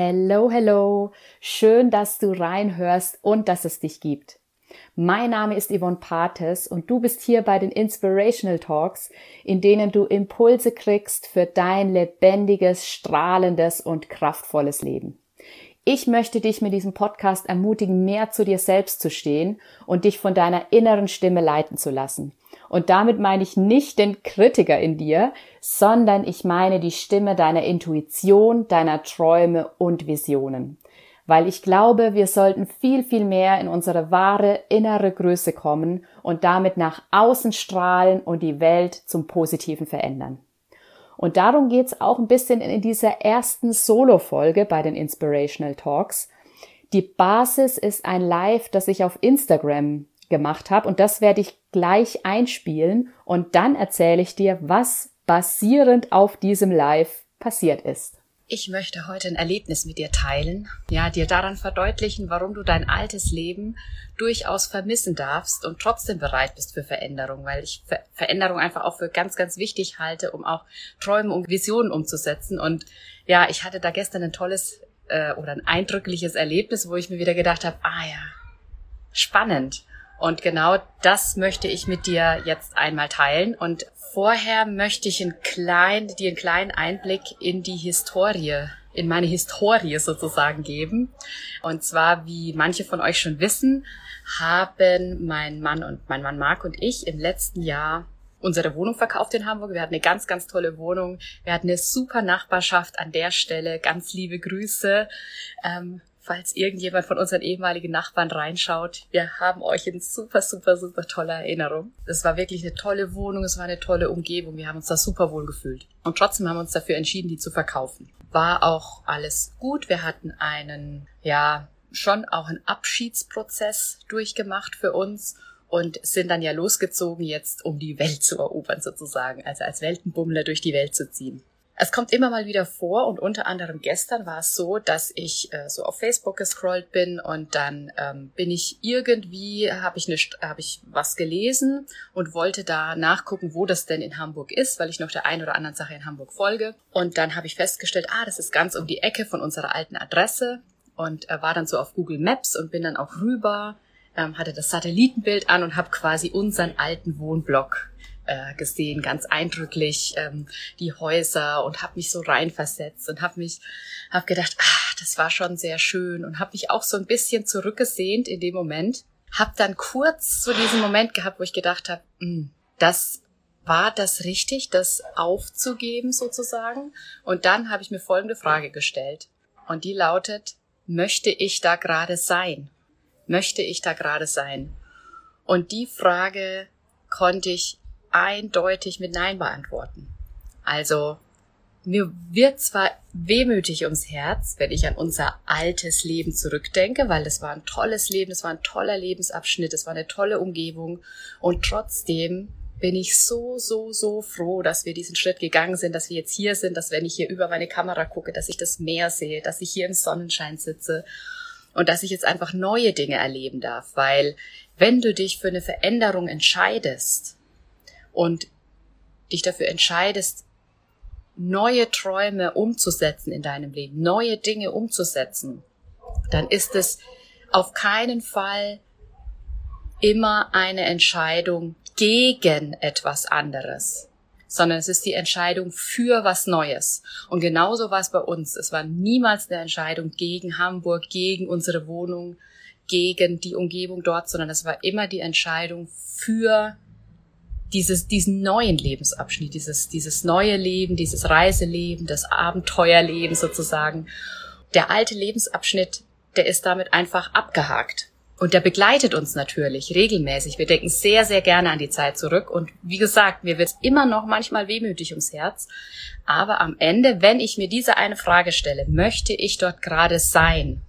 Hello, hello. Schön, dass du reinhörst und dass es dich gibt. Mein Name ist Yvonne Pates und du bist hier bei den Inspirational Talks, in denen du Impulse kriegst für dein lebendiges, strahlendes und kraftvolles Leben. Ich möchte dich mit diesem Podcast ermutigen, mehr zu dir selbst zu stehen und dich von deiner inneren Stimme leiten zu lassen. Und damit meine ich nicht den Kritiker in dir, sondern ich meine die Stimme deiner Intuition, deiner Träume und Visionen. Weil ich glaube, wir sollten viel, viel mehr in unsere wahre innere Größe kommen und damit nach außen strahlen und die Welt zum Positiven verändern. Und darum geht's auch ein bisschen in dieser ersten Solo-Folge bei den Inspirational Talks. Die Basis ist ein Live, das ich auf Instagram gemacht habe und das werde ich gleich einspielen und dann erzähle ich dir, was basierend auf diesem Live passiert ist. Ich möchte heute ein Erlebnis mit dir teilen, ja, dir daran verdeutlichen, warum du dein altes Leben durchaus vermissen darfst und trotzdem bereit bist für Veränderung, weil ich Ver Veränderung einfach auch für ganz, ganz wichtig halte, um auch Träume und Visionen umzusetzen. Und ja, ich hatte da gestern ein tolles äh, oder ein eindrückliches Erlebnis, wo ich mir wieder gedacht habe, ah ja, spannend. Und genau das möchte ich mit dir jetzt einmal teilen. Und vorher möchte ich einen kleinen, dir einen kleinen Einblick in die Historie, in meine Historie sozusagen geben. Und zwar, wie manche von euch schon wissen, haben mein Mann und mein Mann Marc und ich im letzten Jahr unsere Wohnung verkauft in Hamburg. Wir hatten eine ganz, ganz tolle Wohnung. Wir hatten eine super Nachbarschaft an der Stelle. Ganz liebe Grüße. Ähm, falls irgendjemand von unseren ehemaligen Nachbarn reinschaut, wir haben euch in super, super, super toller Erinnerung. Es war wirklich eine tolle Wohnung, es war eine tolle Umgebung, wir haben uns da super wohl gefühlt. Und trotzdem haben wir uns dafür entschieden, die zu verkaufen. War auch alles gut. Wir hatten einen, ja, schon auch einen Abschiedsprozess durchgemacht für uns und sind dann ja losgezogen jetzt, um die Welt zu erobern sozusagen, also als Weltenbummler durch die Welt zu ziehen. Es kommt immer mal wieder vor und unter anderem gestern war es so, dass ich äh, so auf Facebook gescrollt bin und dann ähm, bin ich irgendwie, habe ich, hab ich was gelesen und wollte da nachgucken, wo das denn in Hamburg ist, weil ich noch der einen oder anderen Sache in Hamburg folge. Und dann habe ich festgestellt, ah, das ist ganz um die Ecke von unserer alten Adresse und äh, war dann so auf Google Maps und bin dann auch rüber, ähm, hatte das Satellitenbild an und habe quasi unseren alten Wohnblock äh, gesehen, ganz eindrücklich ähm, die Häuser und habe mich so reinversetzt und habe mich, habe gedacht, ah, das war schon sehr schön und habe mich auch so ein bisschen zurückgesehnt in dem Moment. Hab dann kurz so diesen Moment gehabt, wo ich gedacht habe, hm, das war das richtig, das aufzugeben sozusagen? Und dann habe ich mir folgende Frage gestellt und die lautet: Möchte ich da gerade sein? Möchte ich da gerade sein? Und die Frage konnte ich eindeutig mit Nein beantworten. Also mir wird zwar wehmütig ums Herz, wenn ich an unser altes Leben zurückdenke, weil es war ein tolles Leben, es war ein toller Lebensabschnitt, es war eine tolle Umgebung und trotzdem bin ich so, so, so froh, dass wir diesen Schritt gegangen sind, dass wir jetzt hier sind, dass wenn ich hier über meine Kamera gucke, dass ich das Meer sehe, dass ich hier im Sonnenschein sitze und dass ich jetzt einfach neue Dinge erleben darf, weil wenn du dich für eine Veränderung entscheidest, und dich dafür entscheidest, neue Träume umzusetzen in deinem Leben, neue Dinge umzusetzen, dann ist es auf keinen Fall immer eine Entscheidung gegen etwas anderes, sondern es ist die Entscheidung für was Neues. Und genauso war es bei uns. Es war niemals eine Entscheidung gegen Hamburg, gegen unsere Wohnung, gegen die Umgebung dort, sondern es war immer die Entscheidung für dieses, diesen neuen Lebensabschnitt, dieses, dieses neue Leben, dieses Reiseleben, das Abenteuerleben sozusagen. Der alte Lebensabschnitt, der ist damit einfach abgehakt. Und der begleitet uns natürlich regelmäßig. Wir denken sehr, sehr gerne an die Zeit zurück. Und wie gesagt, mir wird immer noch manchmal wehmütig ums Herz. Aber am Ende, wenn ich mir diese eine Frage stelle, möchte ich dort gerade sein?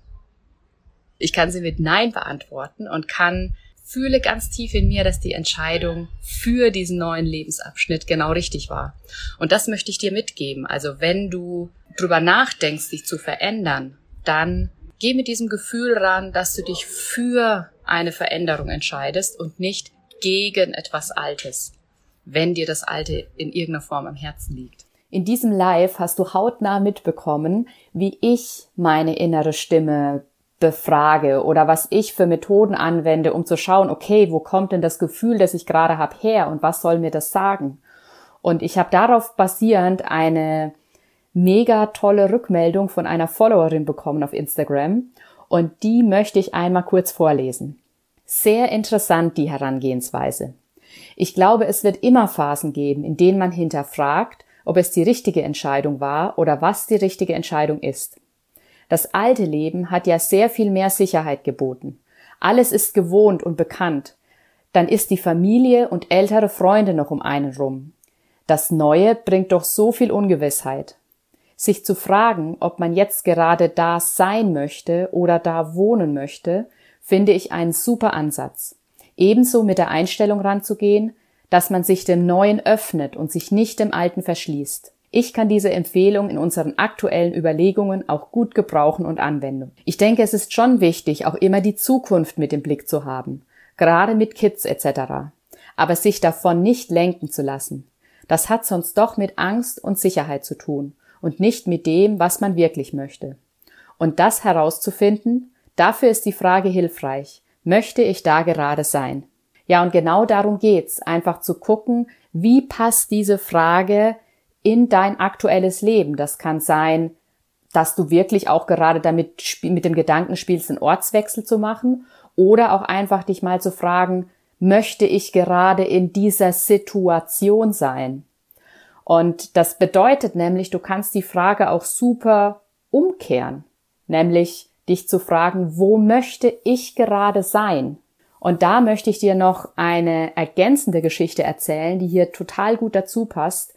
Ich kann sie mit Nein beantworten und kann fühle ganz tief in mir, dass die Entscheidung für diesen neuen Lebensabschnitt genau richtig war. Und das möchte ich dir mitgeben. Also wenn du drüber nachdenkst, dich zu verändern, dann geh mit diesem Gefühl ran, dass du dich für eine Veränderung entscheidest und nicht gegen etwas Altes, wenn dir das Alte in irgendeiner Form am Herzen liegt. In diesem Live hast du hautnah mitbekommen, wie ich meine innere Stimme befrage oder was ich für Methoden anwende, um zu schauen, okay, wo kommt denn das Gefühl, das ich gerade habe, her und was soll mir das sagen? Und ich habe darauf basierend eine mega tolle Rückmeldung von einer Followerin bekommen auf Instagram und die möchte ich einmal kurz vorlesen. Sehr interessant die Herangehensweise. Ich glaube, es wird immer Phasen geben, in denen man hinterfragt, ob es die richtige Entscheidung war oder was die richtige Entscheidung ist. Das alte Leben hat ja sehr viel mehr Sicherheit geboten. Alles ist gewohnt und bekannt. Dann ist die Familie und ältere Freunde noch um einen rum. Das Neue bringt doch so viel Ungewissheit. Sich zu fragen, ob man jetzt gerade da sein möchte oder da wohnen möchte, finde ich einen super Ansatz. Ebenso mit der Einstellung ranzugehen, dass man sich dem Neuen öffnet und sich nicht dem Alten verschließt. Ich kann diese Empfehlung in unseren aktuellen Überlegungen auch gut gebrauchen und anwenden. Ich denke, es ist schon wichtig, auch immer die Zukunft mit im Blick zu haben, gerade mit Kids etc. Aber sich davon nicht lenken zu lassen. Das hat sonst doch mit Angst und Sicherheit zu tun und nicht mit dem, was man wirklich möchte. Und das herauszufinden, dafür ist die Frage hilfreich. Möchte ich da gerade sein? Ja, und genau darum geht's, einfach zu gucken, wie passt diese Frage in dein aktuelles Leben. Das kann sein, dass du wirklich auch gerade damit mit dem Gedanken spielst, einen Ortswechsel zu machen oder auch einfach dich mal zu fragen, möchte ich gerade in dieser Situation sein? Und das bedeutet nämlich, du kannst die Frage auch super umkehren, nämlich dich zu fragen, wo möchte ich gerade sein? Und da möchte ich dir noch eine ergänzende Geschichte erzählen, die hier total gut dazu passt.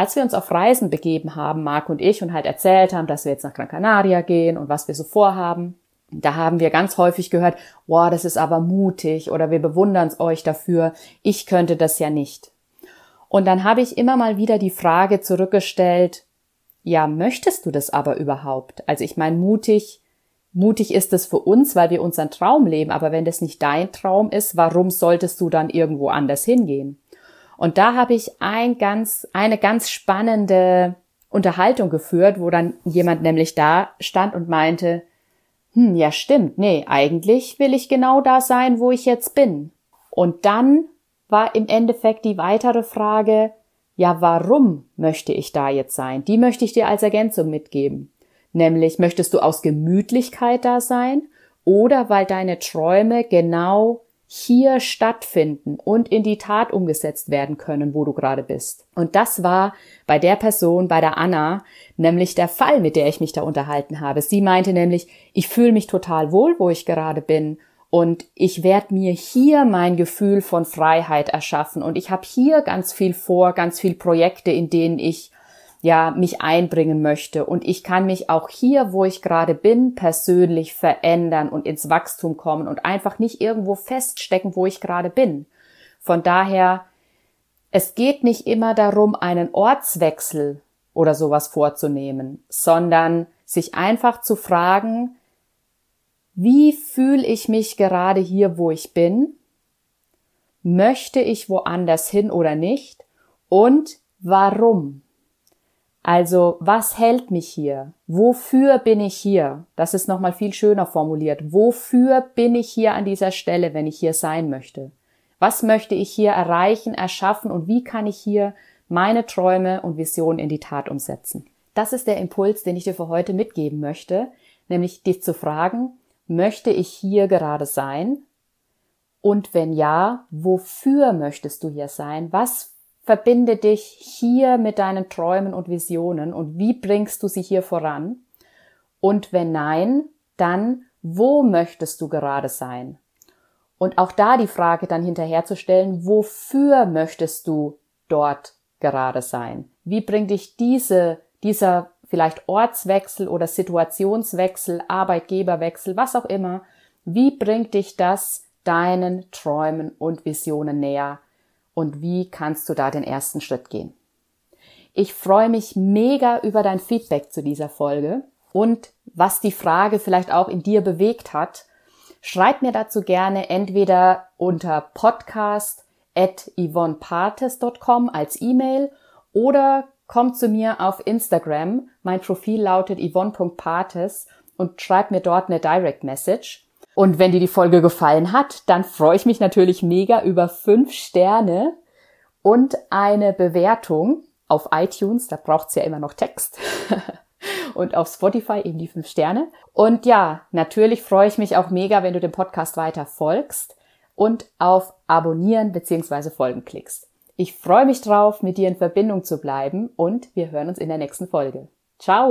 Als wir uns auf Reisen begeben haben, Marc und ich, und halt erzählt haben, dass wir jetzt nach Gran Canaria gehen und was wir so vorhaben, da haben wir ganz häufig gehört, wow, das ist aber mutig oder wir bewundern euch dafür, ich könnte das ja nicht. Und dann habe ich immer mal wieder die Frage zurückgestellt, ja, möchtest du das aber überhaupt? Also ich meine, mutig Mutig ist es für uns, weil wir unseren Traum leben, aber wenn das nicht dein Traum ist, warum solltest du dann irgendwo anders hingehen? Und da habe ich ein ganz, eine ganz spannende Unterhaltung geführt, wo dann jemand nämlich da stand und meinte, hm, ja stimmt, nee, eigentlich will ich genau da sein, wo ich jetzt bin. Und dann war im Endeffekt die weitere Frage, ja, warum möchte ich da jetzt sein? Die möchte ich dir als Ergänzung mitgeben. Nämlich möchtest du aus Gemütlichkeit da sein oder weil deine Träume genau hier stattfinden und in die Tat umgesetzt werden können, wo du gerade bist. Und das war bei der Person, bei der Anna, nämlich der Fall, mit der ich mich da unterhalten habe. Sie meinte nämlich, ich fühle mich total wohl, wo ich gerade bin und ich werde mir hier mein Gefühl von Freiheit erschaffen und ich habe hier ganz viel vor, ganz viel Projekte, in denen ich ja mich einbringen möchte und ich kann mich auch hier, wo ich gerade bin, persönlich verändern und ins Wachstum kommen und einfach nicht irgendwo feststecken, wo ich gerade bin. Von daher, es geht nicht immer darum, einen Ortswechsel oder sowas vorzunehmen, sondern sich einfach zu fragen, wie fühle ich mich gerade hier, wo ich bin? Möchte ich woanders hin oder nicht? Und warum? Also, was hält mich hier? Wofür bin ich hier? Das ist nochmal viel schöner formuliert. Wofür bin ich hier an dieser Stelle, wenn ich hier sein möchte? Was möchte ich hier erreichen, erschaffen und wie kann ich hier meine Träume und Visionen in die Tat umsetzen? Das ist der Impuls, den ich dir für heute mitgeben möchte, nämlich dich zu fragen, möchte ich hier gerade sein? Und wenn ja, wofür möchtest du hier sein? Was Verbinde dich hier mit deinen Träumen und Visionen und wie bringst du sie hier voran? Und wenn nein, dann wo möchtest du gerade sein? Und auch da die Frage dann hinterherzustellen, wofür möchtest du dort gerade sein? Wie bringt dich diese, dieser vielleicht Ortswechsel oder Situationswechsel, Arbeitgeberwechsel, was auch immer, wie bringt dich das deinen Träumen und Visionen näher? Und wie kannst du da den ersten Schritt gehen. Ich freue mich mega über dein Feedback zu dieser Folge und was die Frage vielleicht auch in dir bewegt hat. Schreib mir dazu gerne entweder unter podcast at yvonnepartes.com als E-Mail oder komm zu mir auf Instagram. Mein Profil lautet yvonne.partes und schreib mir dort eine Direct Message. Und wenn dir die Folge gefallen hat, dann freue ich mich natürlich mega über fünf Sterne und eine Bewertung auf iTunes. Da braucht's ja immer noch Text. und auf Spotify eben die fünf Sterne. Und ja, natürlich freue ich mich auch mega, wenn du dem Podcast weiter folgst und auf Abonnieren bzw. Folgen klickst. Ich freue mich drauf, mit dir in Verbindung zu bleiben und wir hören uns in der nächsten Folge. Ciao!